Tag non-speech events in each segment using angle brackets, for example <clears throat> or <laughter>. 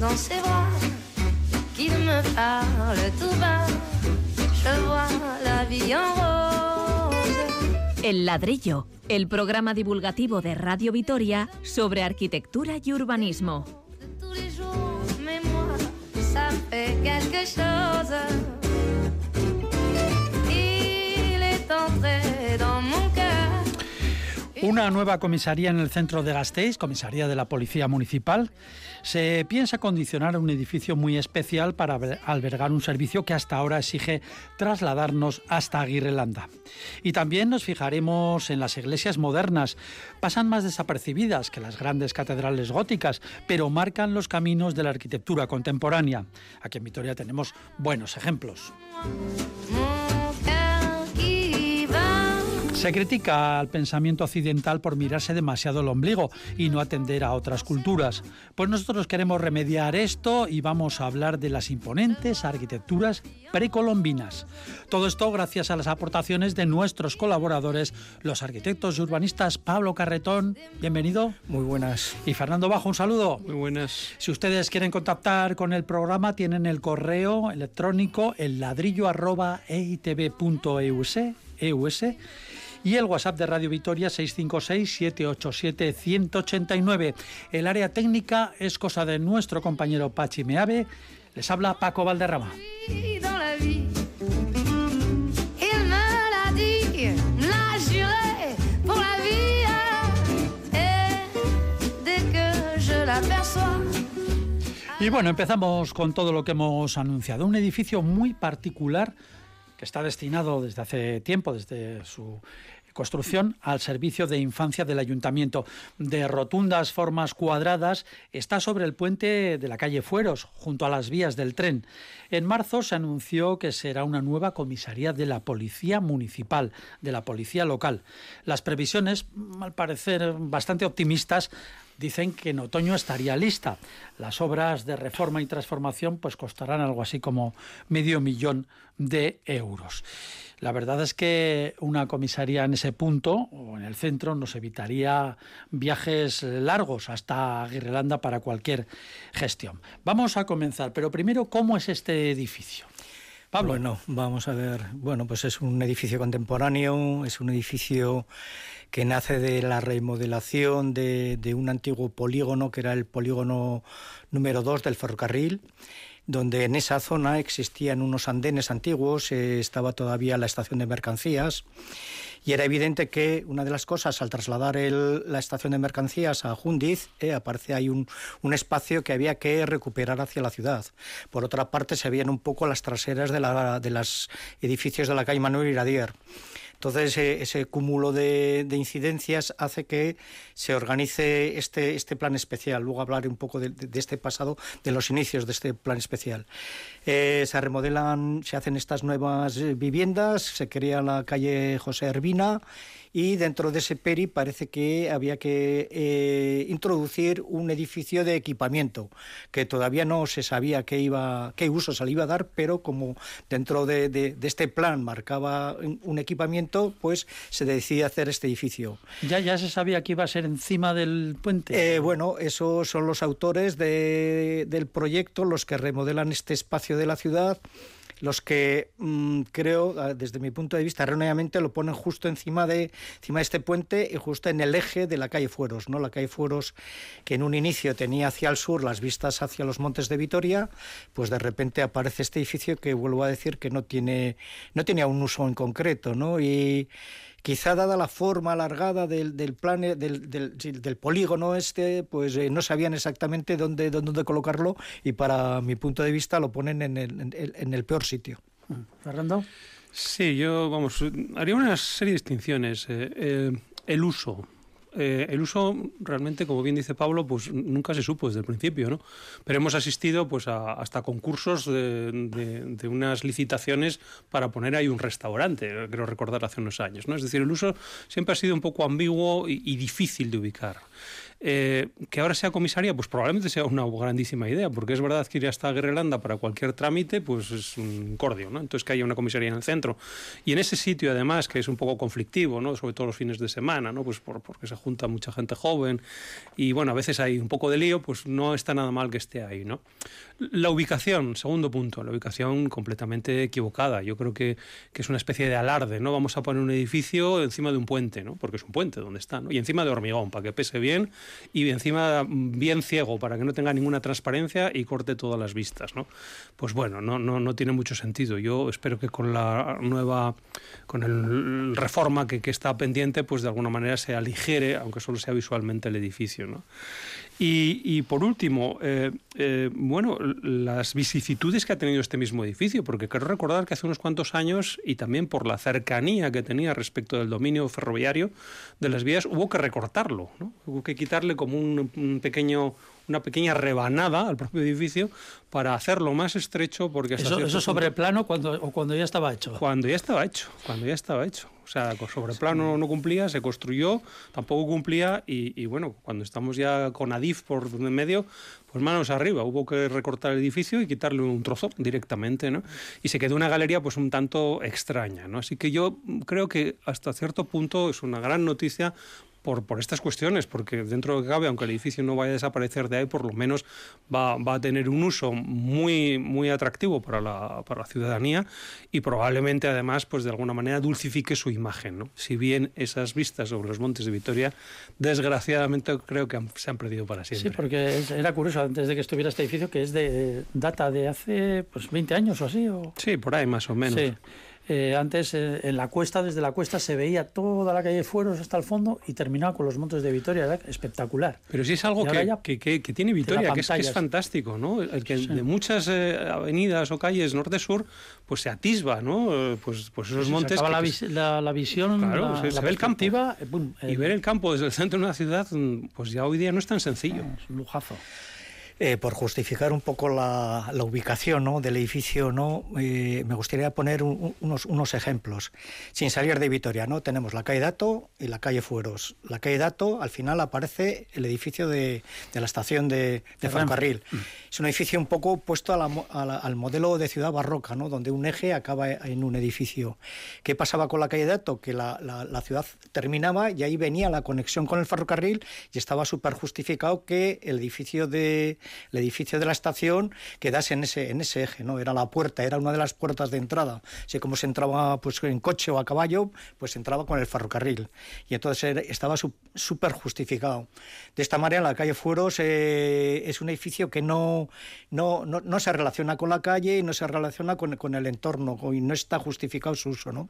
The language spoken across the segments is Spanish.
dans ses bras, qu'il me parle tout bas. Je vois la vie en rose. El ladrillo, el programa divulgativo de Radio Vitoria sobre arquitectura y urbanismo. De tous les jours, mais moi, ça fait quelque chose. Una nueva comisaría en el centro de Gasteiz, comisaría de la Policía Municipal, se piensa condicionar un edificio muy especial para alber- albergar un servicio que hasta ahora exige trasladarnos hasta Aguirrelanda. Y también nos fijaremos en las iglesias modernas. Pasan más desapercibidas que las grandes catedrales góticas, pero marcan los caminos de la arquitectura contemporánea. Aquí en Vitoria tenemos buenos ejemplos. Se critica al pensamiento occidental por mirarse demasiado el ombligo y no atender a otras culturas. Pues nosotros queremos remediar esto y vamos a hablar de las imponentes arquitecturas precolombinas. Todo esto gracias a las aportaciones de nuestros colaboradores, los arquitectos y urbanistas Pablo Carretón, bienvenido, Muy buenas. y Fernando Bajo, un saludo. Muy buenas. Si ustedes quieren contactar con el programa, tienen el correo electrónico el ladrillo arroba eitv.eus eus, y el WhatsApp de Radio Vitoria 656-787-189. El área técnica es cosa de nuestro compañero Pachi Meave. Les habla Paco Valderrama. Y bueno, empezamos con todo lo que hemos anunciado. Un edificio muy particular que está destinado desde hace tiempo, desde su construcción, al servicio de infancia del ayuntamiento. De rotundas formas cuadradas, está sobre el puente de la calle Fueros, junto a las vías del tren. En marzo se anunció que será una nueva comisaría de la Policía Municipal, de la Policía Local. Las previsiones, al parecer bastante optimistas, dicen que en otoño estaría lista. Las obras de reforma y transformación pues costarán algo así como medio millón de euros. La verdad es que una comisaría en ese punto o en el centro nos evitaría viajes largos hasta Aguirrelanda para cualquier gestión. Vamos a comenzar, pero primero, ¿cómo es este edificio? Pablo. Bueno, vamos a ver. Bueno, pues es un edificio contemporáneo, es un edificio que nace de la remodelación de, de un antiguo polígono que era el polígono número 2 del ferrocarril donde en esa zona existían unos andenes antiguos, eh, estaba todavía la estación de mercancías y era evidente que una de las cosas al trasladar la estación de mercancías a Jundiz, eh, aparece ahí un, espacio que había que recuperar hacia la ciudad. Por otra parte, se veían un poco las traseras de, de los edificios de la calle Manuel Iradier. Entonces, eh, ese cúmulo de, de incidencias hace que se organice este, este plan especial. Luego hablaré un poco de este pasado, de los inicios de este plan especial. Eh, se remodelan, se hacen estas nuevas eh, viviendas, se crea la calle José Hervina y dentro de ese peri parece que había que eh, introducir un edificio de equipamiento que todavía no se sabía qué iba qué uso se le iba a dar pero como dentro de, de- de este plan marcaba un, equipamiento pues se decide hacer este edificio Ya, ya se sabía que iba a ser encima del puente. eh, bueno, esos son los autores de- del proyecto, los que remodelan este espacio de la ciudad, los que mm, creo, ah, desde mi punto de vista, erróneamente lo ponen justo encima de, encima de este puente y justo en el eje de la calle Fueros, ¿no? La calle Fueros, que en un inicio tenía hacia el sur las vistas hacia los montes de Vitoria, pues de repente aparece este edificio que vuelvo a decir que no tiene, no tenía un uso en concreto, ¿no? Y quizá dada la forma alargada del, del plan del, del, sí, del polígono este, pues eh, no sabían exactamente dónde, dónde colocarlo y para mi punto de vista lo ponen en el, en el- en el peor sitio. Fernando. Sí, yo, vamos, haría una serie de distinciones. Eh, eh, el uso. Eh, el uso realmente, como bien dice Pablo, pues nunca se supo desde el principio, ¿no? Pero hemos asistido pues a- hasta concursos de, unas licitaciones para poner ahí un restaurante, creo recordar hace unos años, ¿no? Es decir, el uso siempre ha sido un poco ambiguo y difícil de ubicar. Eh, que ahora sea comisaría, pues probablemente sea una grandísima idea, porque es verdad que ir hasta Guerreranda para cualquier trámite, pues es un cordio, ¿no? Entonces que haya una comisaría en el centro. Y en ese sitio, además, que es un poco conflictivo, ¿no? Sobre todo los fines de semana, ¿no? Pues por, porque se junta mucha gente joven y, bueno, a veces hay un poco de lío, pues no está nada mal que esté ahí, ¿no? La ubicación, segundo punto, la ubicación completamente equivocada. Yo creo que, es una especie de alarde, ¿no? Vamos a poner un edificio encima de un puente, ¿no? Porque es un puente donde está. Y encima de hormigón, para que pese bien, y encima bien ciego, para que no tenga ninguna transparencia y corte todas las vistas, ¿no? Pues bueno, no, no, no tiene mucho sentido. Yo espero que con la nueva, con el reforma que, que está pendiente, pues de alguna manera se aligere, aunque solo sea visualmente el edificio, ¿no? Y, por último, eh, eh, bueno, las vicisitudes que ha tenido este mismo edificio, porque quiero recordar que hace unos cuantos años, y también por la cercanía que tenía respecto del dominio ferroviario de las vías, hubo que recortarlo, ¿no? hubo que quitarle como un pequeño una pequeña rebanada al propio edificio para hacerlo más estrecho porque eso, eso sobre punto, plano cuando o cuando ya estaba hecho cuando ya estaba hecho cuando ya estaba hecho o sea sobre plano no cumplía se construyó tampoco cumplía y, y bueno cuando estamos ya con Adif por en medio pues manos arriba, hubo que recortar el edificio y quitarle un trozo directamente, ¿no? Y se quedó una galería pues un tanto extraña, ¿no? Así que yo creo que hasta cierto punto es una gran noticia por, por estas cuestiones, porque dentro de lo que cabe, aunque el edificio no vaya a desaparecer de ahí, por lo menos va, va a tener un uso muy, muy atractivo para la, para la ciudadanía y probablemente además, pues de alguna manera, dulcifique su imagen. ¿no? Si bien esas vistas sobre los montes de Vitoria, desgraciadamente creo que han, se han perdido para siempre. Sí, porque es, era curioso antes de que estuviera este edificio, que es de data de hace pues 20 años o así. O... Sí, por ahí más o menos. Sí. Eh, antes eh, en la cuesta, desde la cuesta, se veía toda la calle de Fueros hasta el fondo y terminaba con los montes de Vitoria. Espectacular. Pero sí es algo que, que, que, que, tiene Vitoria, que es, fantástico, ¿no? El que sí. de muchas eh, avenidas o calles norte-sur, pues se atisba, ¿no? Pues, pues esos se montes. La, vis la, la, visión, claro, la, se, se ve el campo. Boom, y ver el campo desde el centro de una ciudad, pues ya hoy día no es tan sencillo. Es un lujazo. Eh, por justificar un poco la, la ubicación ¿no? del edificio, ¿no? Eh, me gustaría poner un, unos, unos, ejemplos. Sin salir de Vitoria, ¿no? tenemos la calle Dato y la calle Fueros. La calle Dato, al final aparece el edificio de, de la estación de, de ferrocarril. Mm. Es un edificio un poco puesto a la, a la, al modelo de ciudad barroca, ¿no? donde un eje acaba en un edificio. ¿Qué pasaba con la calle Dato? Que la, la ciudad terminaba y ahí venía la conexión con el ferrocarril y estaba súper justificado que el edificio de el edificio de la estación quedase en ese, en ese eje, ¿no? Era la puerta, era una de las puertas de entrada. Así como se entraba pues, en coche o a caballo, pues entraba con el ferrocarril. Y entonces estaba súper justificado. De esta manera, la calle Fueros eh, es un edificio que no, no, no, no, se relaciona con la calle y no se relaciona con, con el entorno y no está justificado su uso, ¿no?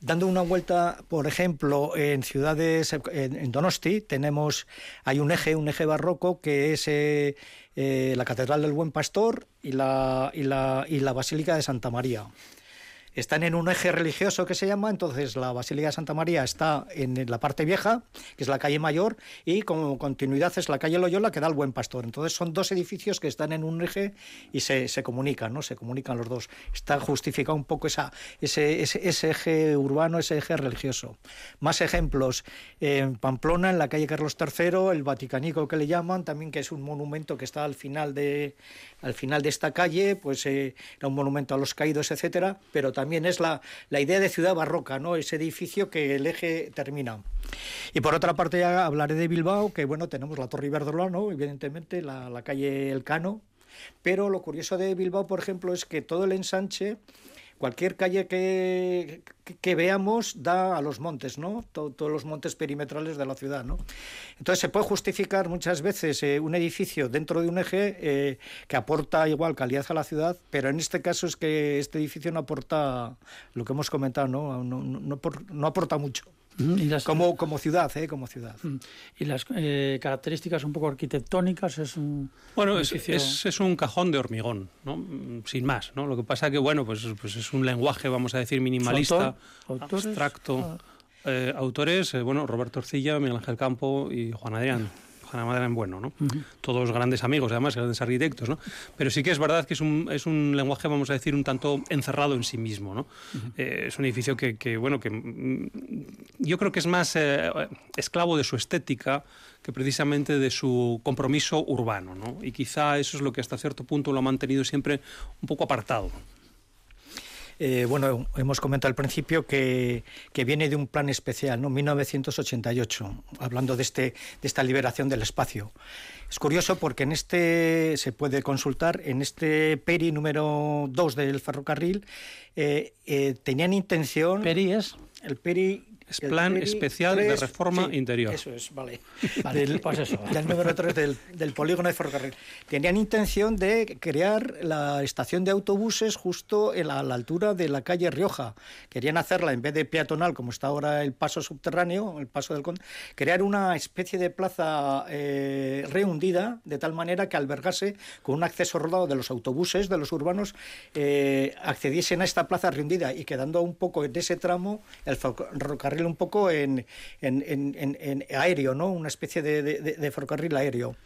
Dando una vuelta, por ejemplo, en ciudades, en Donosti, tenemos, hay un eje, un eje barroco que es eh, eh, la Catedral del Buen Pastor y la, y, la, y la Basílica de Santa María están en un eje religioso que se llama, entonces la Basílica de Santa María está en la parte vieja, que es la calle mayor, y como continuidad es la calle Loyola que da al Buen Pastor. Entonces son dos edificios que están en un eje y se, se comunican, ¿no? Se comunican los dos. Está justificado un poco ese, ese, ese, eje urbano, ese eje religioso. Más ejemplos. En Pamplona, en la calle Carlos III, el Vaticanico que le llaman, también que es un monumento que está al final de, al final de esta calle, pues eh, era un monumento a los caídos, etcétera, pero también es la, la idea de ciudad barroca, ¿no? Ese edificio que el eje termina. Y por otra parte ya hablaré de Bilbao, que bueno, tenemos la Torre Iberdrola, evidentemente, la, la calle Elcano, pero lo curioso de Bilbao, por ejemplo, es que todo el ensanche cualquier calle que, veamos da a los montes, ¿no? Todo, todos los montes perimetrales de la ciudad, ¿no? Entonces se puede justificar muchas veces eh, un edificio dentro de un eje eh, que aporta igual calidad a la ciudad, pero en este caso es que este edificio no aporta lo que hemos comentado. No, no, no, no aporta mucho. ¿Y las, como, como ciudad, ¿eh? Como ciudad. Y las eh, características un poco arquitectónicas es un. Bueno, es, es, es, un cajón de hormigón, ¿no? Sin más, ¿no? Lo que pasa que, bueno, pues, pues es un lenguaje, vamos a decir, minimalista, Autor, abstracto. Ah. Eh, autores, eh, bueno, Roberto Orcilla, Miguel Ángel Campo y Juan Adrián. Hannah bueno, ¿no? Todos grandes amigos, además, grandes arquitectos, ¿no? Pero sí que es verdad que es un, es un lenguaje, vamos a decir, un tanto encerrado en sí mismo, ¿no? Eh, es un edificio que, que, bueno, que mm, yo creo que es más eh, esclavo de su estética que precisamente de su compromiso urbano, ¿no? Y quizá eso es lo que hasta cierto punto lo ha mantenido siempre un poco apartado. Eh, bueno, hemos comentado al principio que, que, viene de un plan especial, ¿no? 1988, hablando de, este, de esta liberación del espacio. Es curioso porque en este se puede consultar, en este PERI número 2 del ferrocarril, eh, eh, tenían intención... ¿PERI es? El PERI es plan especial de reforma interior. Eso es, vale. <laughs> del, pues eso. del número 3 del, del, polígono de ferrocarril. Tenían intención de crear la estación de autobuses justo a la, altura de la calle Rioja. Querían hacerla en vez de peatonal, como está ahora el paso subterráneo, el paso del Conde, crear una especie de plaza eh, rehundida, de tal manera que albergase con un acceso rodado de los autobuses, de los urbanos, eh, accediesen a esta plaza rehundida y quedando un poco en ese tramo el ferrocarril un poco en, en, aéreo, ¿no? una especie de, ferrocarril aéreo.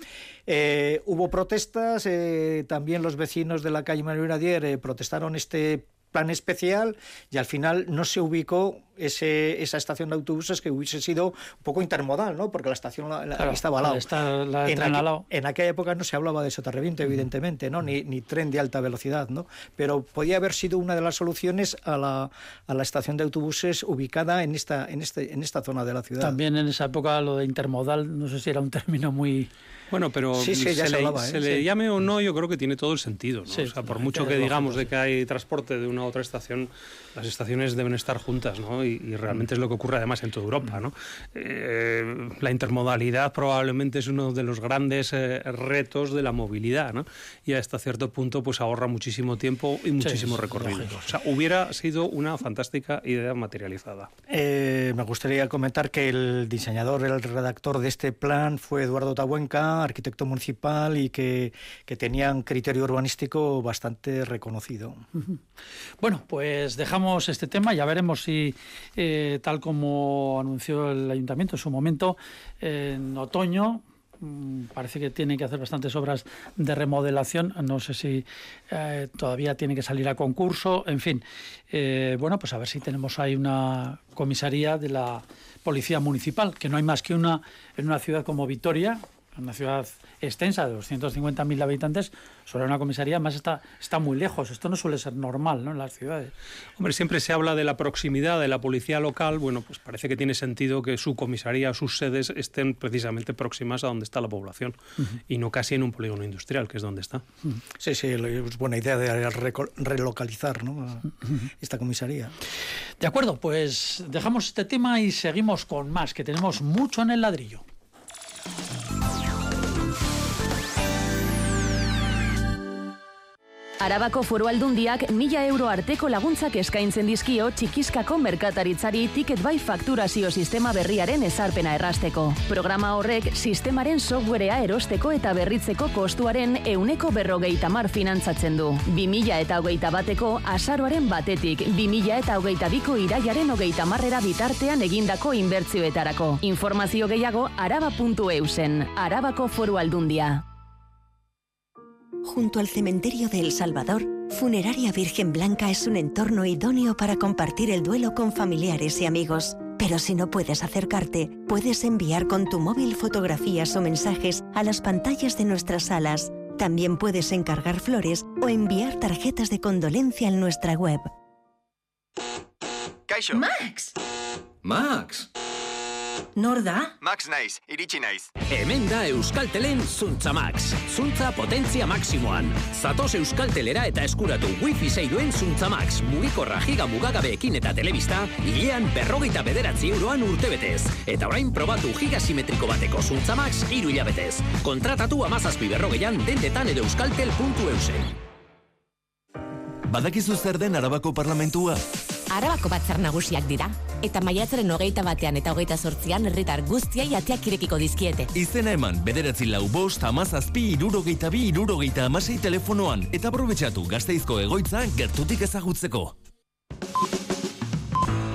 Eh, hubo protestas, eh, también los vecinos de la calle Manuel Adier eh, protestaron este plan especial y al final no se ubicó ese, esa estación de autobuses que hubiese sido un poco intermodal, ¿no? porque la estación estaba al lado. Está la en, aqu en, aquella época no se hablaba de soterramiento, evidentemente, ¿no? Ni, ni, tren de alta velocidad, ¿no? pero podía haber sido una de las soluciones a la, a la estación de autobuses ubicada en esta, en, este, en esta zona de la ciudad. También en esa época lo de intermodal, no sé si era un término muy bueno, pero se, le, ¿eh? llame o no, yo creo que tiene todo el sentido. ¿no? o sea, por mucho que digamos de que hay transporte de una a otra estación, las estaciones deben estar juntas, ¿no? Y, realmente es lo que ocurre además en toda Europa, ¿no? Eh, la intermodalidad probablemente es uno de los grandes eh, retos de la movilidad, ¿no? Y hasta cierto punto pues ahorra muchísimo tiempo y muchísimo recorrido. o sea, hubiera sido una fantástica idea materializada. me gustaría comentar que el diseñador, el redactor de este plan fue Eduardo Tabuenca, arquitecto municipal y que, que tenían criterio urbanístico bastante reconocido. Bueno, pues dejamos este tema, ya veremos si, eh, tal como anunció el ayuntamiento en su momento, en otoño mm, parece que tiene que hacer bastantes obras de remodelación. No sé si eh, todavía tiene que salir a concurso. En fin, eh, bueno, pues a ver si tenemos ahí una comisaría de la Policía Municipal, que no hay más que una en una ciudad como Vitoria, una ciudad extensa de 250.000 habitantes, sobre una comisaría, más está, está muy lejos. Esto no suele ser normal ¿no? en las ciudades. Hombre, siempre se habla de la proximidad de la policía local. Bueno, pues parece que tiene sentido que su comisaría, sus sedes estén precisamente próximas a donde está la población y no casi en un polígono industrial, que es donde está. Sí, sí, es buena idea de relocalizar ¿no? esta comisaría. De acuerdo, pues dejamos este tema y seguimos con más, que tenemos mucho en el ladrillo. Arabako foru aldundiak mila euro arteko laguntzak eskaintzen dizkio txikiskako merkataritzari tiket bai fakturazio sistema berriaren ezarpena errasteko. Programa horrek sistemaren softwarea erosteko eta berritzeko kostuaren euneko berrogeita mar finantzatzen du. 2000 eta hogeita bateko azaroaren batetik 2000 eta hogeita biko iraiaren hogeita marrera bitartean egindako inbertzioetarako. Informazio gehiago araba.eusen, Arabako foru aldundia. Junto al cementerio de El Salvador, Funeraria Virgen Blanca es un entorno idóneo para compartir el duelo con familiares y amigos. Pero si no puedes acercarte, puedes enviar con tu móvil fotografías o mensajes a las pantallas de nuestras salas. También puedes encargar flores o enviar tarjetas de condolencia en nuestra web. Max. Max. Nor da? Max naiz, iritsi naiz. Hemen da Euskaltelen Zuntza Max. Zuntza potentzia maksimoan. Zatoz Euskaltelera eta eskuratu wifi zeiduen Zuntza Max. Mugikorra giga mugagabeekin eta telebista, hilean berrogeita bederatzi euroan urtebetez. Eta orain probatu gigasimetriko bateko Zuntza Max iru hilabetez. Kontratatu amazazpi berrogeian dendetan edo euskaltel.eusen. Badakizu zer den Arabako Parlamentua? Arabako batzar nagusiak dira. Eta maiatzaren hogeita batean eta hogeita sortzian herritar guztiai ateak irekiko dizkiete. Izena eman, bederatzi lau bost, amazazpi, irurogeita bi, irurogeita amasei telefonoan. Eta aprobetsatu gazteizko egoitza gertutik ezagutzeko.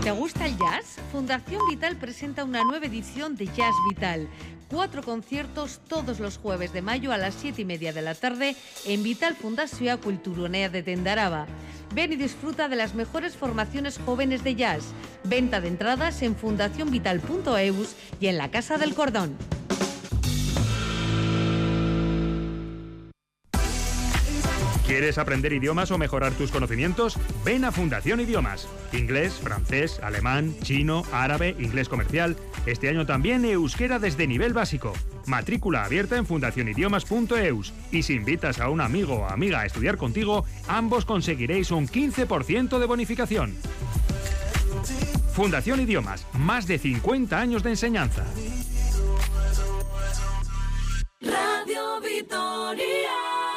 ¿Te gusta el jazz? Fundación Vital presenta una nueva edición de Jazz Vital. Cuatro conciertos todos los jueves de mayo a las siete y media de la tarde en Vital Fundación Culturonea de Tendaraba. Ven y disfruta de las mejores formaciones jóvenes de jazz. Venta de entradas en fundacionvital.eus y en la Casa del Cordón. ¿Quieres aprender idiomas o mejorar tus conocimientos? Ven a Fundación Idiomas. Inglés, francés, alemán, chino, árabe, inglés comercial. Este año también euskera desde nivel básico. Matrícula abierta en fundacionidiomas.eus. Y si invitas a un amigo o amiga a estudiar contigo, ambos conseguiréis un 15% de bonificación. Fundación Idiomas, más de 50 años de enseñanza. Radio Vitoria.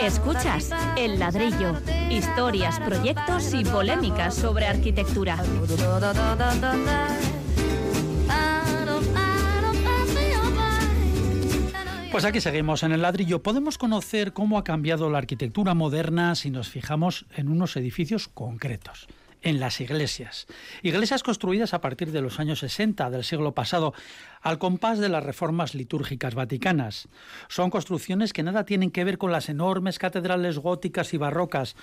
Escuchas El Ladrillo, historias, proyectos y polémicas sobre arquitectura. Pues aquí seguimos en el ladrillo. Podemos conocer cómo ha cambiado la arquitectura moderna si nos fijamos en unos edificios concretos en las iglesias. Iglesias construidas a partir de los años 60 del siglo pasado, al compás de las reformas litúrgicas vaticanas. Son construcciones que nada tienen que ver con las enormes catedrales góticas y barrocas.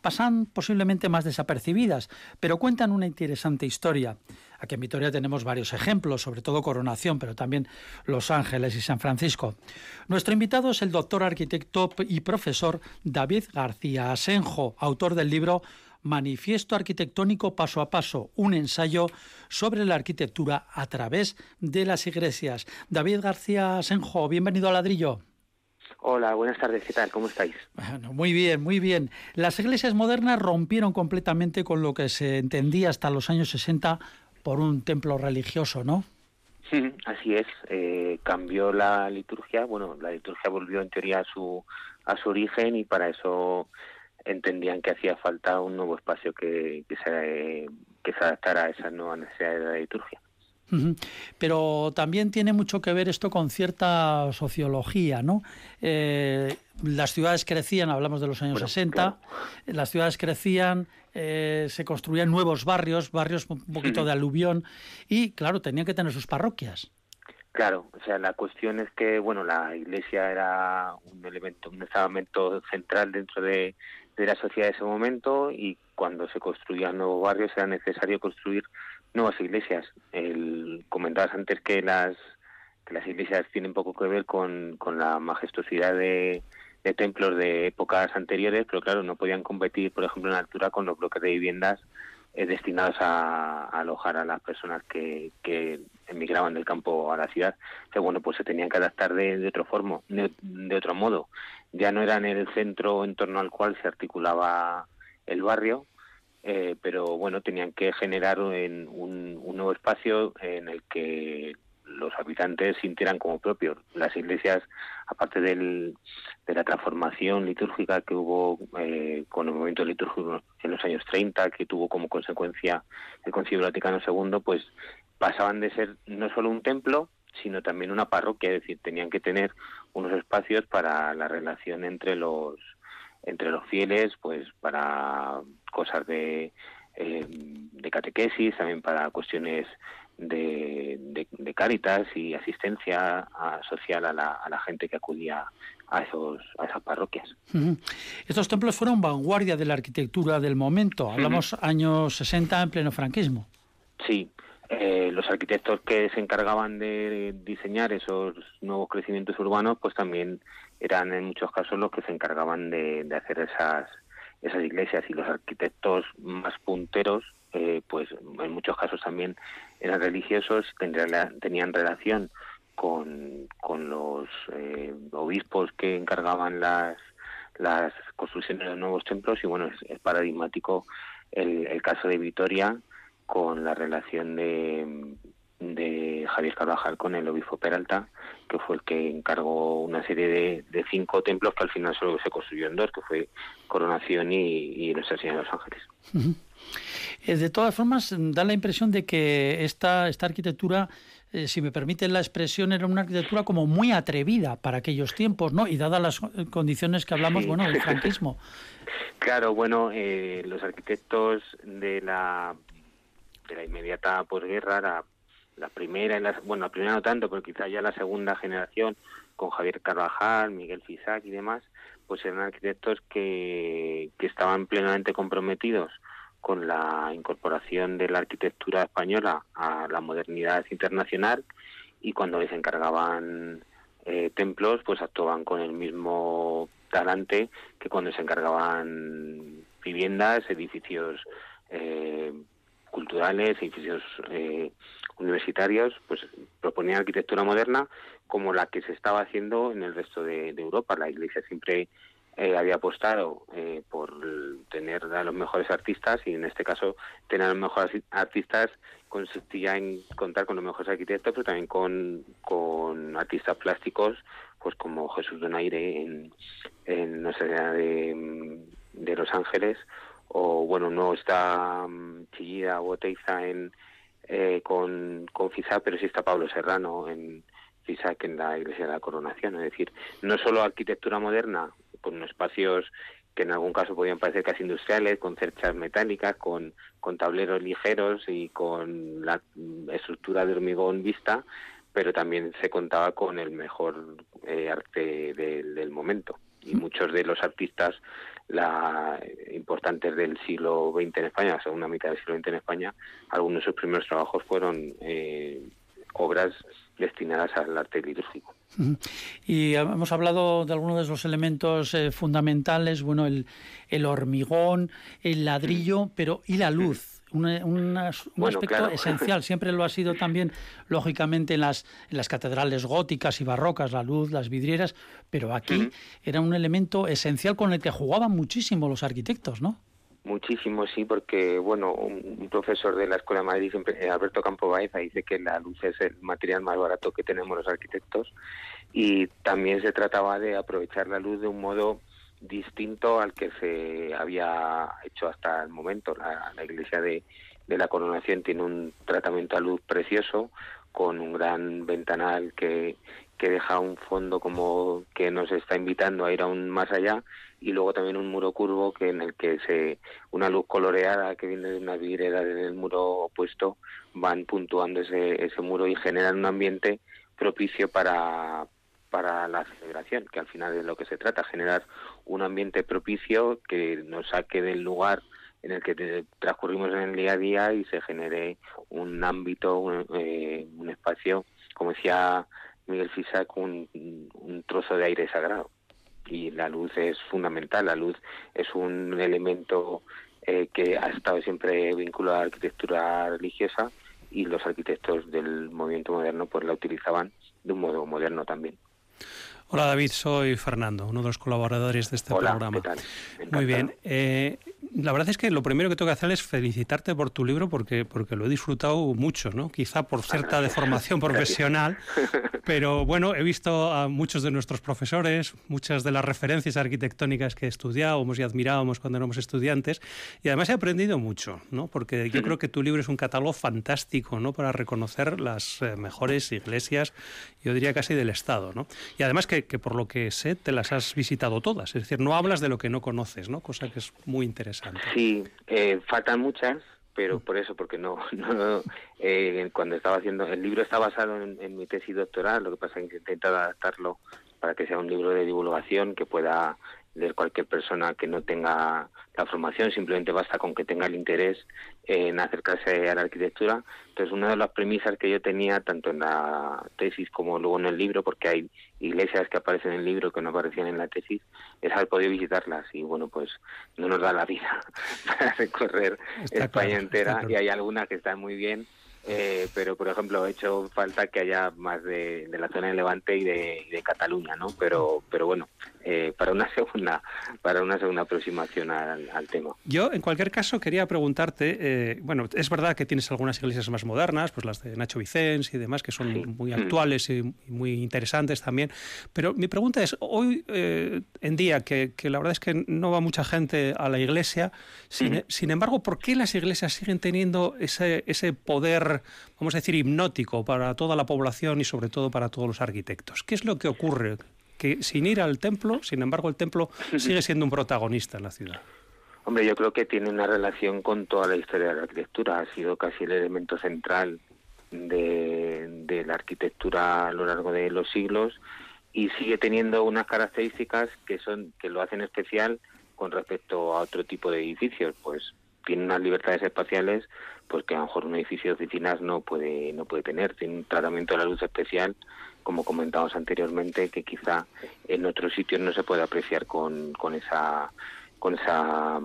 Pasan posiblemente más desapercibidas, pero cuentan una interesante historia. Aquí en Vitoria tenemos varios ejemplos, sobre todo Coronación, pero también Los Ángeles y San Francisco. Nuestro invitado es el doctor arquitecto y profesor David García Asenjo, autor del libro Manifiesto Arquitectónico Paso a Paso, un ensayo sobre la arquitectura a través de las iglesias. David García Senjo, bienvenido a Ladrillo. Hola, buenas tardes, ¿qué tal? ¿Cómo estáis? Bueno, muy bien, muy bien. Las iglesias modernas rompieron completamente con lo que se entendía hasta los años 60 por un templo religioso, ¿no? <laughs> Así es, eh, cambió la liturgia, bueno, la liturgia volvió en teoría a su, a su origen y para eso entendían que hacía falta un nuevo espacio que, que, se, que se adaptara a esas nuevas necesidades de la liturgia. Pero también tiene mucho que ver esto con cierta sociología, ¿no? Eh, las ciudades crecían, hablamos de los años bueno, 60, claro. las ciudades crecían, eh, se construían nuevos barrios, barrios un poquito de aluvión, y claro, tenían que tener sus parroquias. Claro, o sea, la cuestión es que, bueno, la iglesia era un elemento, un elemento central dentro de, de la sociedad de ese momento y cuando se construían nuevos barrios era necesario construir nuevas iglesias. El, comentabas antes que las que las iglesias tienen poco que ver con, la majestuosidad de, templos de épocas anteriores, pero claro, no podían competir, por ejemplo, en altura con los bloques de viviendas eh, destinados a, alojar a las personas que, que emigraban del campo a la ciudad. Que bueno, pues se tenían que adaptar de, otro formo, de, de otro modo. Ya no eran el centro en torno al cual se articulaba el barrio, eh, pero bueno, tenían que generar un, un, nuevo espacio en el que los habitantes sintieran como propios. Las iglesias, aparte del, de la transformación litúrgica que hubo eh, con el movimiento litúrgico en los años 30, que tuvo como consecuencia el Concilio Vaticano II, pues pasaban de ser no solo un templo, sino también una parroquia, es decir, tenían que tener unos espacios para la relación entre los entre los fieles, pues para cosas de, eh, de catequesis, también para cuestiones de, de, cáritas y asistencia social a la, a la, gente que acudía a, esos, a esas parroquias. Estos templos fueron vanguardia de la arquitectura del momento, hablamos años 60 en pleno franquismo. Sí, eh, los arquitectos que se encargaban de diseñar esos nuevos crecimientos urbanos, pues también eran en muchos casos los que se encargaban de, hacer esas, esas iglesias. Y los arquitectos más punteros, eh, pues en muchos casos también eran religiosos, tenían, tenían relación con, con los eh, obispos que encargaban las, las construcciones de los nuevos templos. Y bueno, es, paradigmático el, el caso de Vitoria, con la relación de, de Javier Carvajal con el obispo Peralta, que fue el que encargó una serie de, de, cinco templos que al final solo se construyó en dos, que fue Coronación y, y Nuestra Señora de los Ángeles. Eh, de todas formas, da la impresión de que esta, esta arquitectura, eh, si me permiten la expresión, era una arquitectura como muy atrevida para aquellos tiempos, ¿no? Y dadas las condiciones que hablamos, bueno, del <laughs> franquismo. Claro, bueno, eh, los arquitectos de la de la inmediata posguerra, la, la primera, la, bueno, la primera no tanto, pero quizá ya la segunda generación, con Javier Carvajal, Miguel Fisac y demás, pues eran arquitectos que, que estaban plenamente comprometidos con la incorporación de la arquitectura española a la modernidad internacional y cuando les encargaban eh, templos, pues actuaban con el mismo talante que cuando se encargaban viviendas, edificios eh, culturales, edificios eh, universitarios, pues proponían arquitectura moderna como la que se estaba haciendo en el resto de, Europa. La Iglesia siempre eh, había apostado eh, por tener a los mejores artistas y en este caso tener a los mejores artistas consistía en contar con los mejores arquitectos, pero también con, con artistas plásticos, pues como Jesús Donaire en, en Nuestra de, de Los Ángeles o bueno, no está um, Chillida o Oteiza en, eh, con, con FISA, pero sí está Pablo Serrano en FISAC en la Iglesia de la Coronación. Es decir, no solo arquitectura moderna, con espacios que en algún caso podían parecer casi industriales, con cerchas metálicas, con, con tableros ligeros y con la estructura de hormigón vista, pero también se contaba con el mejor eh, arte del momento. Y muchos de los artistas la, importantes del siglo XX en España, la segunda mitad del siglo XX en España, algunos de sus primeros trabajos fueron eh, obras destinadas al arte litúrgico. Y hemos hablado de algunos de los elementos eh, fundamentales, bueno, el, el, hormigón, el ladrillo, pero ¿y la luz? Un, aspecto esencial. <laughs> Siempre lo ha sido también, lógicamente, en las, en las catedrales góticas y barrocas, la luz, las vidrieras, pero aquí era un elemento esencial con el que jugaban muchísimo los arquitectos, ¿no? Muchísimo, sí, porque, bueno, un, profesor de la Escuela de Madrid, eh, Alberto Campo Baeza, dice que la luz es el material más barato que tenemos los arquitectos y también se trataba de aprovechar la luz de un modo distinto al que se había hecho hasta el momento. La, iglesia de, la coronación tiene un tratamiento a luz precioso, con un gran ventanal que, que deja un fondo como que nos está invitando a ir aún más allá y luego también un muro curvo que en el que se una luz coloreada que viene de una vidriera en el muro opuesto van puntuando ese, ese muro y generan un ambiente propicio para, para la celebración, que al final es lo que se trata, generar un ambiente propicio que nos saque del lugar en el que transcurrimos en el día a día y se genere un ámbito, un, eh, espacio, como decía Miguel Fisac, un, un trozo de aire sagrado. Y la luz es fundamental, la luz es un elemento eh, que ha estado siempre vinculado a la arquitectura religiosa y los arquitectos del movimiento moderno pues la utilizaban de un modo moderno también. Hola David, soy Fernando, uno de los colaboradores de este Hola, programa. ¿qué tal? Muy bien. Eh, la verdad es que lo primero que tengo que hacer es felicitarte por tu libro porque, porque lo he disfrutado mucho, ¿no? Quizá por cierta deformación <laughs> profesional, <laughs> pero bueno, he visto a muchos de nuestros profesores, muchas de las referencias arquitectónicas que estudiábamos y admirábamos cuando éramos estudiantes, y además he aprendido mucho, ¿no? Porque yo creo que tu libro es un catálogo fantástico, ¿no? Para reconocer las eh, mejores iglesias, yo diría casi del Estado, ¿no? Y además que, que por lo que sé te las has visitado todas, es decir, no hablas de lo que no conoces, ¿no? Cosa que es muy interesante. Sí, eh, faltan muchas, pero por eso, porque no, <laughs> no eh, cuando estaba haciendo, el libro está basado en, en, mi tesis doctoral, lo que pasa es que he intentado adaptarlo para que sea un libro de divulgación que pueda leer cualquier persona que no tenga la formación, simplemente basta con que tenga el interés en acercarse a la arquitectura. Entonces, una de las premisas que yo tenía, tanto en la tesis como luego en el libro, porque hay iglesias que aparecen en el libro que no aparecían en la tesis, es haber podido visitarlas. Y bueno, pues no nos da la vida <laughs> para recorrer Está España claro, entera claro. y hay algunas que están muy bien. Eh, pero por ejemplo he hecho falta que haya más de, de la zona de Levante y de, Cataluña no pero pero bueno eh, para una <laughs> segunda para una segunda aproximación al, al tema. Yo, en cualquier caso, quería preguntarte, eh, bueno, es verdad que tienes algunas iglesias más modernas, pues las de Nacho Vicens y demás, que son muy actuales y, muy interesantes también, pero mi pregunta es, hoy eh, en día, que, que la verdad es que no va mucha gente a la iglesia, sin, sin embargo, ¿por qué las iglesias siguen teniendo ese, ese poder, vamos a decir, hipnótico para toda la población y sobre todo para todos los arquitectos? ¿Qué es lo que ocurre? Que sin ir al templo, sin embargo, el templo <laughs> sigue siendo un protagonista en la ciudad. Hombre, yo creo que tiene una relación con toda la historia de la arquitectura. Ha sido casi el elemento central de, de la arquitectura a lo largo de los siglos y sigue teniendo unas características que son que lo hacen especial con respecto a otro tipo de edificios. Pues tiene unas libertades espaciales pues que a lo mejor un edificio de oficinas no puede no puede tener. Tiene un tratamiento de la luz especial, como comentamos anteriormente, que quizá en otros sitios no se puede apreciar con, con esa con esa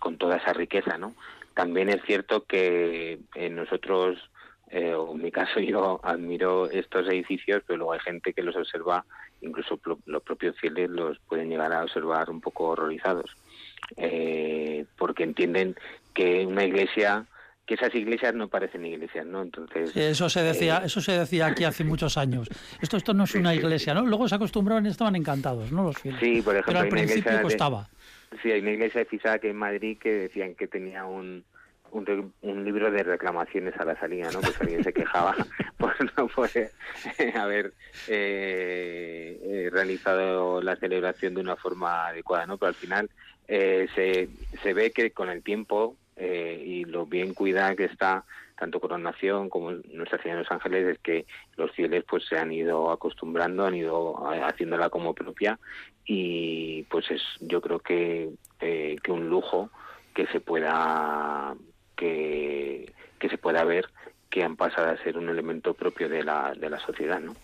con toda esa riqueza, ¿no? También es cierto que nosotros, eh, en mi caso <laughs> yo admiro estos edificios, pero luego hay gente que los observa, incluso los propios fieles los pueden llegar a observar un poco horrorizados, eh, porque entienden que una iglesia, que esas iglesias no parecen iglesias, ¿no? Entonces Sí, Eso se decía, eh, eso se decía aquí hace muchos años. Esto, esto no es <laughs> una iglesia, ¿no? Luego se acostumbraron y estaban encantados, ¿no? Los fieles. Sí, por ejemplo, Pero al principio iglesia de- costaba. Sí, hay una iglesia de Fisac en Madrid que decían que tenía un, un, un libro de reclamaciones a la salida, ¿no? Pues alguien se quejaba <laughs> por no poder haber eh, eh, realizado la celebración de una forma adecuada, ¿no? Pero al final eh, se, se ve que con el tiempo eh, y lo bien cuidada que está tanto Coronación como Nuestra Señora de los Ángeles es que los fieles pues se han ido acostumbrando, han ido eh, haciéndola como propia y pues es yo creo que, eh, que un lujo que se pueda que, que se pueda ver que han pasado a ser un elemento propio de la, de la sociedad, ¿no?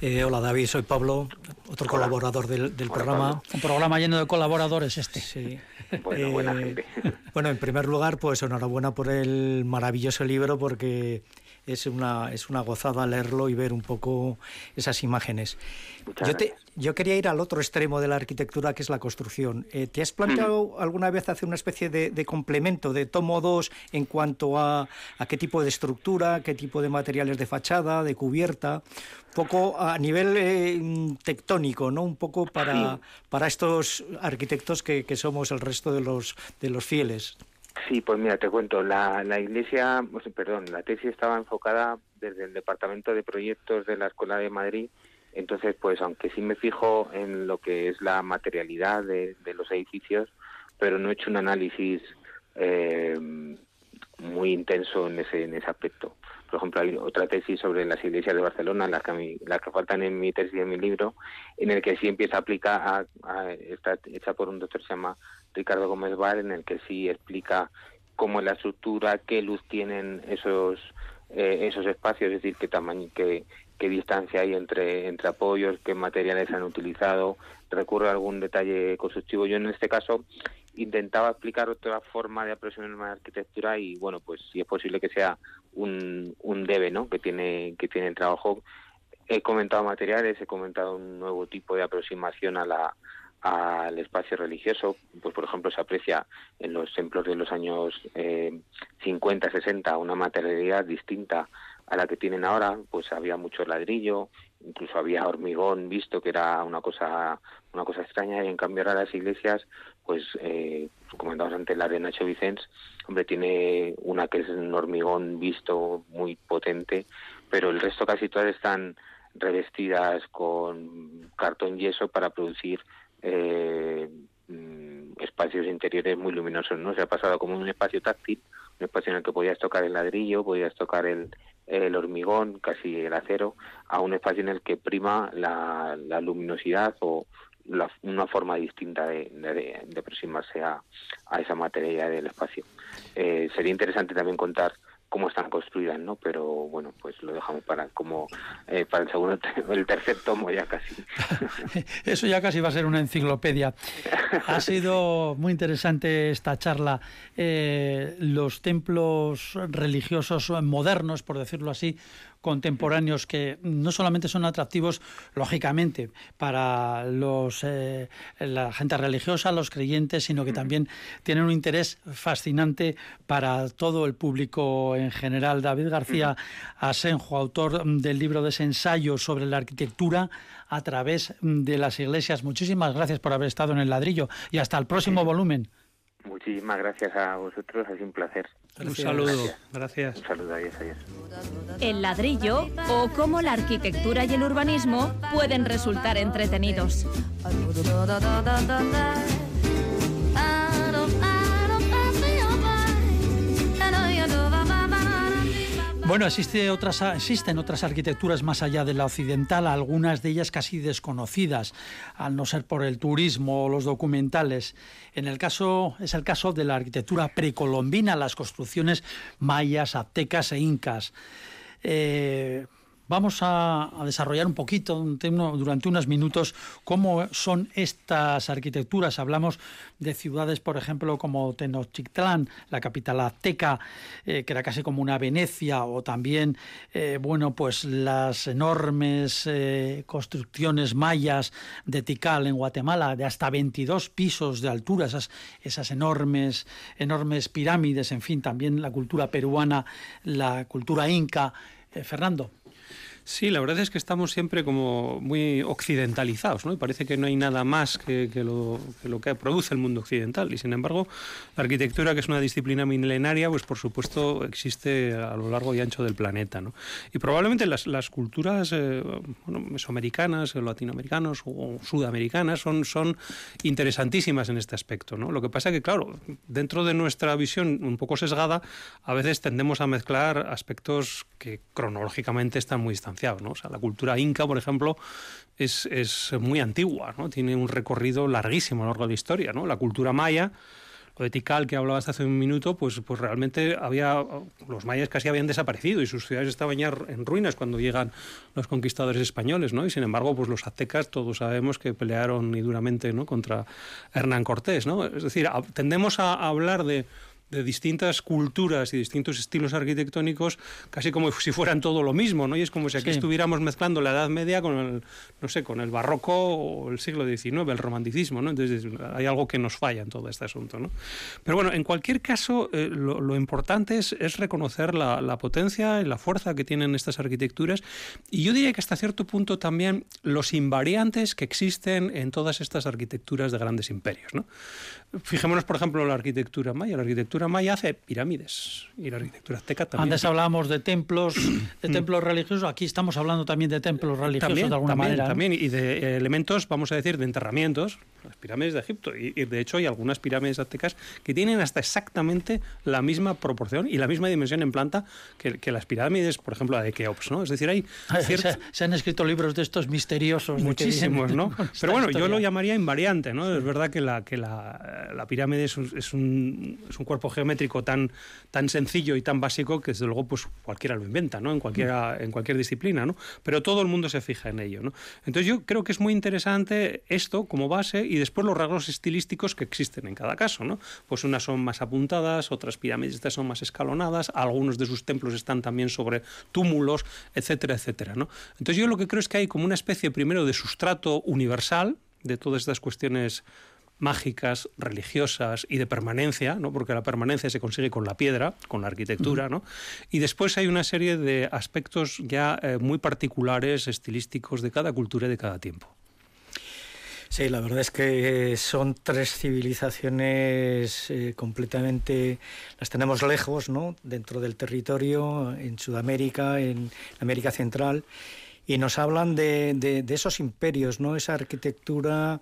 Eh, hola David, soy Pablo, otro colaborador del, del programa. Un programa lleno de colaboradores este. Sí. <laughs> Bueno, buena Eh, gente. <laughs> Bueno, en primer lugar, pues enhorabuena por el maravilloso libro porque es una, es una gozada leerlo y ver un poco esas imágenes. Muchas Yo, te- yo quería ir al otro extremo de la arquitectura, que es la construcción. Eh, ¿Te has planteado alguna vez hacer una especie de, de complemento, de tomo 2, en cuanto a, a qué tipo de estructura, qué tipo de materiales de fachada, de cubierta? Un poco a nivel eh, mm, tectónico, ¿no? Un poco para, para estos arquitectos que, que somos el resto de los, de los fieles. Sí, pues mira, te cuento, la, la iglesia, perdón, la tesis estaba enfocada desde el Departamento de Proyectos de la Escuela de Madrid, entonces pues aunque sí me fijo en lo que es la materialidad de, de los edificios, pero no he hecho un análisis eh, muy intenso en ese, en ese aspecto. Por ejemplo, hay otra tesis sobre las iglesias de Barcelona, las que, las que faltan en mi tesis y en mi libro, en el que sí empieza a aplicar, a- a- está hecha por un doctor que se llama Ricardo Gómez Bar, en el que sí explica cómo es la estructura, qué luz tienen esos eh, esos espacios, es decir, qué tamaño, qué, qué distancia hay entre, entre apoyos, qué materiales han utilizado, recurre a algún detalle constructivo. Yo en este caso intentaba explicar otra forma de aproximarme a la arquitectura y bueno, pues si es posible que sea un, un debe, ¿no? Que tiene, que tiene el trabajo. He comentado materiales, he comentado un nuevo tipo de aproximación a la al espacio religioso, pues por ejemplo se aprecia en los templos de los años eh, 50, 60 una materialidad distinta a la que tienen ahora, pues había mucho ladrillo, incluso había hormigón visto que era una cosa una cosa extraña y en cambio ahora las iglesias pues eh, comentamos antes la de Nacho Vicens hombre tiene una que es un hormigón visto muy potente pero el resto casi todas están revestidas con cartón yeso para producir eh, mm, espacios interiores muy luminosos no se ha pasado como un espacio táctil un espacio en el que podías tocar el ladrillo podías tocar el, hormigón, casi el acero, a un espacio en el que prima la luminosidad o la, una forma distinta de, de, de aproximarse a, a, esa materia del espacio. Eh, sería interesante también contar cómo están construidas, ¿no? Pero bueno, pues lo dejamos para como eh, para el segundo, <laughs> el tercer tomo ya casi. <laughs> Eso ya casi va a ser una enciclopedia. <laughs> Ha sido muy interesante esta charla. Eh, los templos religiosos modernos, por decirlo así, contemporáneos que no solamente son atractivos, lógicamente, para los, eh, la gente religiosa, los creyentes, sino que también tienen un interés fascinante para todo el público en general. David García Asenjo, autor del libro de ese ensayo sobre la arquitectura a través de las iglesias. Muchísimas gracias por haber estado en el ladrillo y hasta el próximo volumen. Muchísimas gracias a vosotros, ha sido un placer. Gracias. Un saludo, gracias. Un saludo, adiós, adiós. El ladrillo o cómo la arquitectura y el urbanismo pueden resultar entretenidos. Bueno, existen otras arquitecturas más allá de la occidental, algunas de ellas casi desconocidas, al no ser por el turismo o los documentales. En el caso, es el caso de la arquitectura precolombina, las construcciones mayas, aztecas e incas. Eh, Vamos a, desarrollar un poquito durante unos minutos cómo son estas arquitecturas. Hablamos de ciudades, por ejemplo, como Tenochtitlán, la capital azteca, eh, que era casi como una Venecia, o también, eh, bueno, pues las enormes eh, construcciones mayas de Tikal en Guatemala, de hasta 22 pisos de altura, esas, esas enormes, enormes pirámides, en fin, también la cultura peruana, la cultura inca. Fernando. Sí, la verdad es que estamos siempre como muy occidentalizados, ¿no? Y parece que no hay nada más que, que, lo, que, lo, que produce el mundo occidental. Y sin embargo, la arquitectura, que es una disciplina milenaria, pues por supuesto existe a lo largo y ancho del planeta, ¿no? Y probablemente las, las culturas eh, bueno, mesoamericanas, latinoamericanas o sudamericanas son, son interesantísimas en este aspecto, ¿no? Lo que pasa es que, claro, dentro de nuestra visión un poco sesgada, a veces tendemos a mezclar aspectos que cronológicamente están muy distanciados O sea, la cultura inca, por ejemplo, es, es muy antigua, ¿no? Tiene un recorrido larguísimo a lo largo de la historia, ¿no? La cultura maya, lo de Tikal que hablabas hace un minuto, pues, pues realmente había los mayas casi habían desaparecido y sus ciudades estaban ya en ruinas cuando llegan los conquistadores españoles, ¿no? Y sin embargo, pues los aztecas todos sabemos que pelearon y duramente, ¿no? contra Hernán Cortés, ¿no? Es decir, tendemos a hablar de de distintas culturas y distintos estilos arquitectónicos casi como si fueran todo lo mismo, ¿no? Y es como si aquí sí. estuviéramos mezclando la Edad Media con el, no sé, con el barroco o el siglo XIX, el romanticismo, ¿no? Entonces hay algo que nos falla en todo este asunto, ¿no? Pero bueno, en cualquier caso, eh, lo, lo, importante es, es reconocer la, la, potencia y la fuerza que tienen estas arquitecturas y yo diría que hasta cierto punto también los invariantes que existen en todas estas arquitecturas de grandes imperios, ¿no? Fijémonos, por ejemplo, la arquitectura maya. La arquitectura maya hace pirámides y la arquitectura azteca también. Antes hablábamos de templos, de <clears throat> templos religiosos. Aquí estamos hablando también de templos religiosos también, de alguna también, manera. También, y de elementos, vamos a decir, de enterramientos. Las pirámides de Egipto. Y, y, de hecho hay algunas pirámides aztecas que tienen hasta exactamente la misma proporción y la misma dimensión en planta que, que las pirámides, por ejemplo, la de Keops, ¿no? Es decir, hay... <laughs> Se, se, han escrito libros de estos misteriosos. Muchísimos, ¿no? <laughs> Pero bueno, historia. yo lo llamaría invariante, ¿no? Es verdad que la, que la, la pirámide es un, es un, es un cuerpo geométrico tan, tan sencillo y tan básico que desde luego pues cualquiera lo inventa, ¿no? En, cualquiera, en cualquier disciplina, ¿no? Pero todo el mundo se fija en ello, ¿no? Entonces yo creo que es muy interesante esto como base y después los rasgos estilísticos que existen en cada caso, ¿no? Pues unas son más apuntadas, otras pirámides son más escalonadas, algunos de sus templos están también sobre túmulos, etcétera, etcétera, ¿no? Entonces yo lo que creo es que hay como una especie primero de sustrato universal de todas estas cuestiones mágicas, religiosas y de permanencia, ¿no? porque la permanencia se consigue con la piedra, con la arquitectura, ¿no? y después hay una serie de aspectos ya eh, muy particulares, estilísticos de cada cultura y de cada tiempo. Sí, la verdad es que son tres civilizaciones eh, completamente, las tenemos lejos, ¿no? Dentro del territorio, en Sudamérica, en América Central, y nos hablan de, de, de esos imperios, ¿no? Esa arquitectura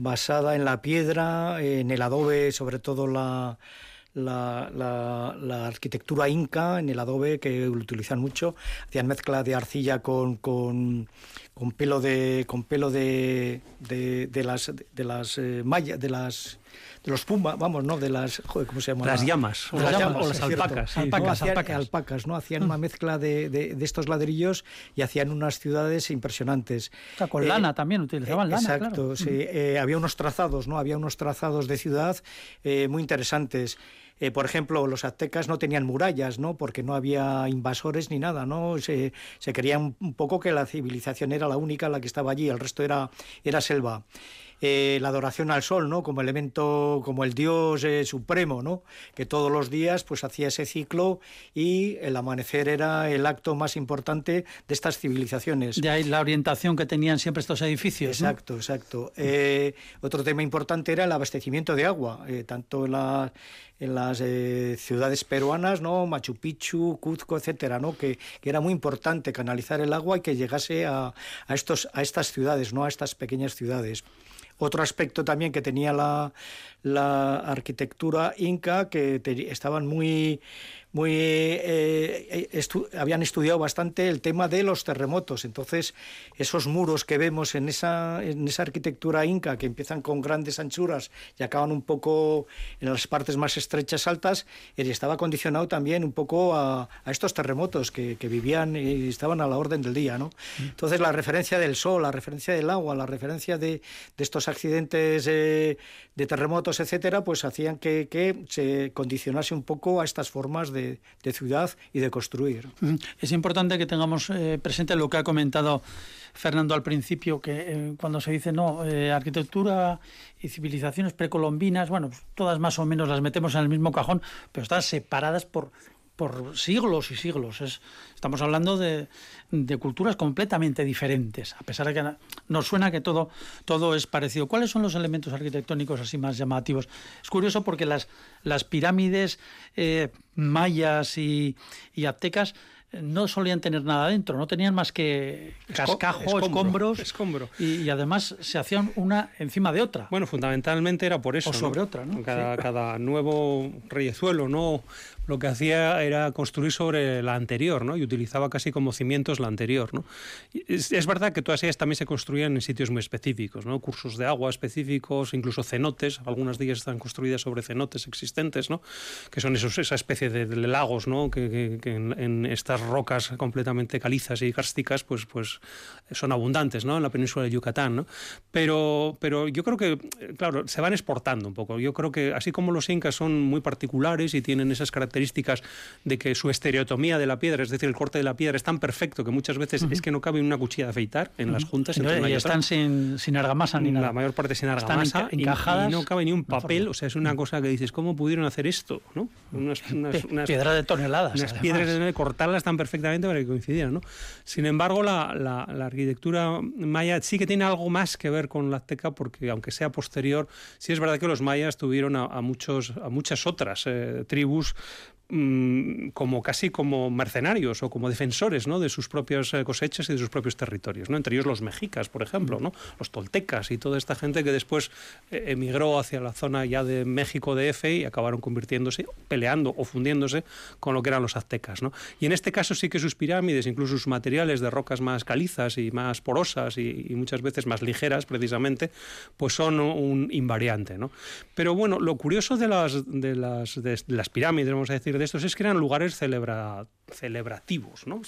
basada en la piedra, en el adobe, sobre todo la, la, la, arquitectura inca en el adobe que lo utilizan mucho. Hacían mezcla de arcilla con, con, con pelo de con pelo de, de, las de las eh, de las de los pumas, vamos, ¿no? De las, joder, ¿cómo se llama? Las llamas, o las, llamas, o las alpacas. Sí. Alpacas, ¿no? Hacían, alpacas. alpacas. ¿no? Hacían una mezcla de, de, de, estos ladrillos y hacían unas ciudades impresionantes. O sea, con eh, lana también, utilizaban eh, lana, Exacto, claro. sí. Eh, había unos trazados, ¿no? Había unos trazados de ciudad eh, muy interesantes. Eh, por ejemplo, los aztecas no tenían murallas, ¿no? Porque no había invasores ni nada, ¿no? Se, se creían un poco que la civilización era la única la que estaba allí, el resto era, era selva. Eh, la adoración al sol, ¿no? Como elemento, como el dios eh, supremo, ¿no? Que todos los días pues hacía ese ciclo y el amanecer era el acto más importante de estas civilizaciones. De ahí la orientación que tenían siempre estos edificios. Exacto, ¿no? exacto. Eh, otro tema importante era el abastecimiento de agua, eh, tanto en la en las eh, ciudades peruanas, ¿no? Machu Picchu, Cuzco, etcétera, ¿no? Que, que, era muy importante canalizar el agua y que llegase a, a, estos, a estas ciudades, ¿no? A estas pequeñas ciudades. Otro aspecto también que tenía la, la arquitectura inca, que te, estaban muy muy eh, estu habían estudiado bastante el tema de los terremotos. Entonces, esos muros que vemos en esa, en esa arquitectura inca, que empiezan con grandes anchuras y acaban un poco en las partes más estrechas altas, estaba condicionado también un poco a, a estos terremotos que, que, vivían y estaban a la orden del día. ¿no? Entonces, la referencia del sol, la referencia del agua, la referencia de, de estos accidentes eh, de terremotos, etcétera, pues hacían que, que se condicionase un poco a estas formas de de, ciudad y de construir. Es importante que tengamos eh, presente lo que ha comentado Fernando al principio, que eh, cuando se dice, no, eh, arquitectura y civilizaciones precolombinas, bueno, pues todas más o menos las metemos en el mismo cajón, pero están separadas por, por siglos y siglos. Es, estamos hablando de, de, culturas completamente diferentes, a pesar de que nos suena que todo, todo es parecido. ¿Cuáles son los elementos arquitectónicos así más llamativos? Es curioso porque las, las pirámides eh, mayas y, y aztecas no solían tener nada dentro, no tenían más que cascajo, escombro, escombros, escombro. Y, y, además se hacían una encima de otra. Bueno, fundamentalmente era por eso. O sobre ¿no? otra, ¿no? Cada, sí. cada nuevo reyezuelo, ¿no? lo que hacía era construir sobre la anterior, ¿no? Y utilizaba casi como cimientos la anterior, ¿no? Es, es, verdad que todas ellas también se construían en sitios muy específicos, ¿no? Cursos de agua específicos, incluso cenotes, algunas de ellas están construidas sobre cenotes existentes, ¿no? Que son esos, esa especie de, de lagos, ¿no? Que, que, que en, en, estas rocas completamente calizas y kársticas, pues, pues son abundantes, ¿no? En la península de Yucatán, ¿no? Pero, pero yo creo que, claro, se van exportando un poco. Yo creo que así como los incas son muy particulares y tienen esas características de que su estereotomía de la piedra, es decir, el corte de la piedra es tan perfecto que muchas veces uh -huh. es que no cabe una cuchilla de afeitar en uh -huh. las juntas. Y, y están sin, sin, argamasa ni nada. La mayor parte sin argamasa. Están encajadas. Y, y, no cabe ni un papel. O sea, es una cosa que dices, ¿cómo pudieron hacer esto? ¿no? Unas, unas, unas piedras de toneladas. Unas además. piedras de cortarlas tan perfectamente para que coincidieran. ¿no? Sin embargo, la, arquitectura maya sí que tiene algo más que ver con la azteca, porque aunque sea posterior, sí es verdad que los mayas tuvieron a, muchos, a muchas otras eh, tribus mmm, como casi como mercenarios o como defensores ¿no? de sus propias eh, cosechas y de sus propios territorios, entre ellos los mexicas, por ejemplo, ¿no? los toltecas y toda esta gente que después eh, emigró hacia la zona ya de México DF y acabaron convirtiéndose, peleando o fundiéndose con lo que eran los aztecas. ¿no? Y en este caso caso sí que sus pirámides, incluso sus materiales de rocas más calizas y más porosas y, muchas veces más ligeras precisamente, pues son un invariante. ¿no? Pero bueno, lo curioso de las, de las, de las pirámides, vamos a decir, de estos, es que eran lugares celebra, celebrativos. ¿no?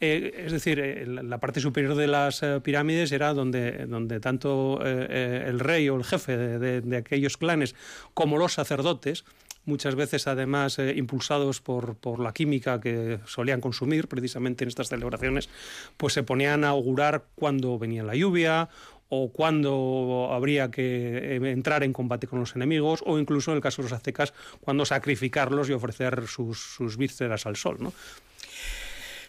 Eh, es decir, eh, la parte superior de las eh, pirámides era donde, donde tanto el rey o el jefe de, aquellos clanes como los sacerdotes, muchas veces además impulsados por, por, la química que solían consumir precisamente en estas celebraciones, pues se ponían a augurar cuándo venía la lluvia o cuándo habría que entrar en combate con los enemigos, o incluso en el caso de los aztecas, cuándo sacrificarlos y ofrecer sus, sus vísceras al sol. ¿no?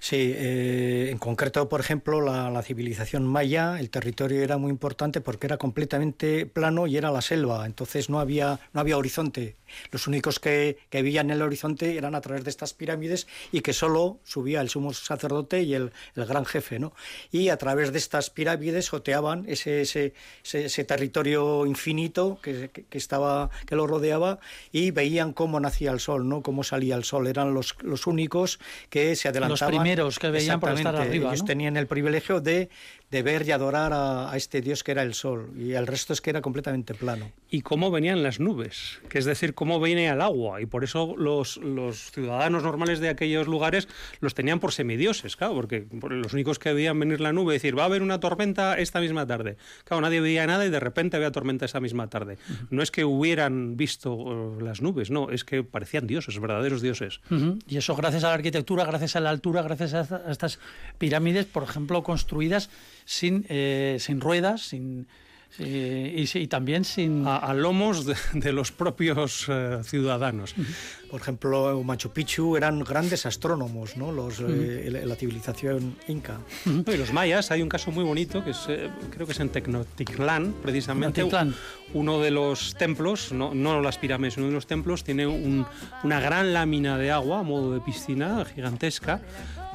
Sí, eh, en concreto, por ejemplo, la, la, civilización maya, el territorio era muy importante porque era completamente plano y era la selva, entonces no había, no había horizonte. Los únicos que, que veían el horizonte eran a través de estas pirámides y que solo subía el sumo sacerdote y el, el gran jefe, ¿no? Y a través de estas pirámides joteaban ese, ese, ese, ese territorio infinito que, que, que, estaba, que lo rodeaba y veían cómo nacía el sol, ¿no? Cómo salía el sol. Eran los, los únicos que se adelantaban que veían por estar arriba. Ellos tenían el privilegio de, de ver y adorar a, a, este dios que era el sol, y el resto es que era completamente plano. Y cómo venían las nubes, que es decir, cómo venía el agua, y por eso los, los ciudadanos normales de aquellos lugares los tenían por semidioses, claro, porque los únicos que veían venir la nube y decir, va a haber una tormenta esta misma tarde. Claro, nadie veía nada y de repente había tormenta esa misma tarde. Uh -huh. No es que hubieran visto uh, las nubes, no, es que parecían dioses, verdaderos dioses. Uh -huh. Y eso gracias a la arquitectura, gracias a la altura, gracias a estas pirámides, por ejemplo, construidas sin, eh, sin ruedas, sin, eh, y, y, también sin... A, a lomos de, de, los propios eh, ciudadanos. Por ejemplo, Machu Picchu eran grandes astrónomos, ¿no? Los, eh, la civilización inca. Y los mayas, hay un caso muy bonito, que es, eh, creo que es en Tecnotitlán, precisamente. Tecnotitlán. Uno de los templos, no, no las pirámides, uno de los templos tiene un, una gran lámina de agua a modo de piscina gigantesca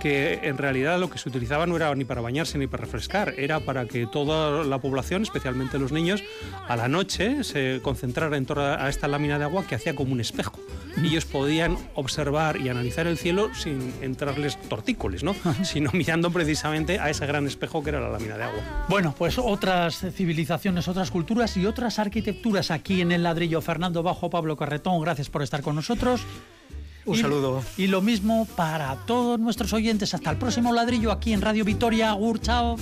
que en realidad lo que se utilizaba no era ni para bañarse ni para refrescar, era para que toda la población, especialmente los niños, a la noche se concentrara en torno a esta lámina de agua que hacía como un espejo. Y ellos podían observar y analizar el cielo sin entrarles tortícolis, ¿no? sino mirando precisamente a ese gran espejo que era la lámina de agua. Bueno, pues otras civilizaciones, otras culturas y otras arquitecturas aquí en el ladrillo. Fernando Bajo, Pablo Carretón, gracias por estar con nosotros. Un y, saludo. Y lo mismo para todos nuestros oyentes. Hasta el próximo ladrillo aquí en Radio Vitoria. Agur, chao.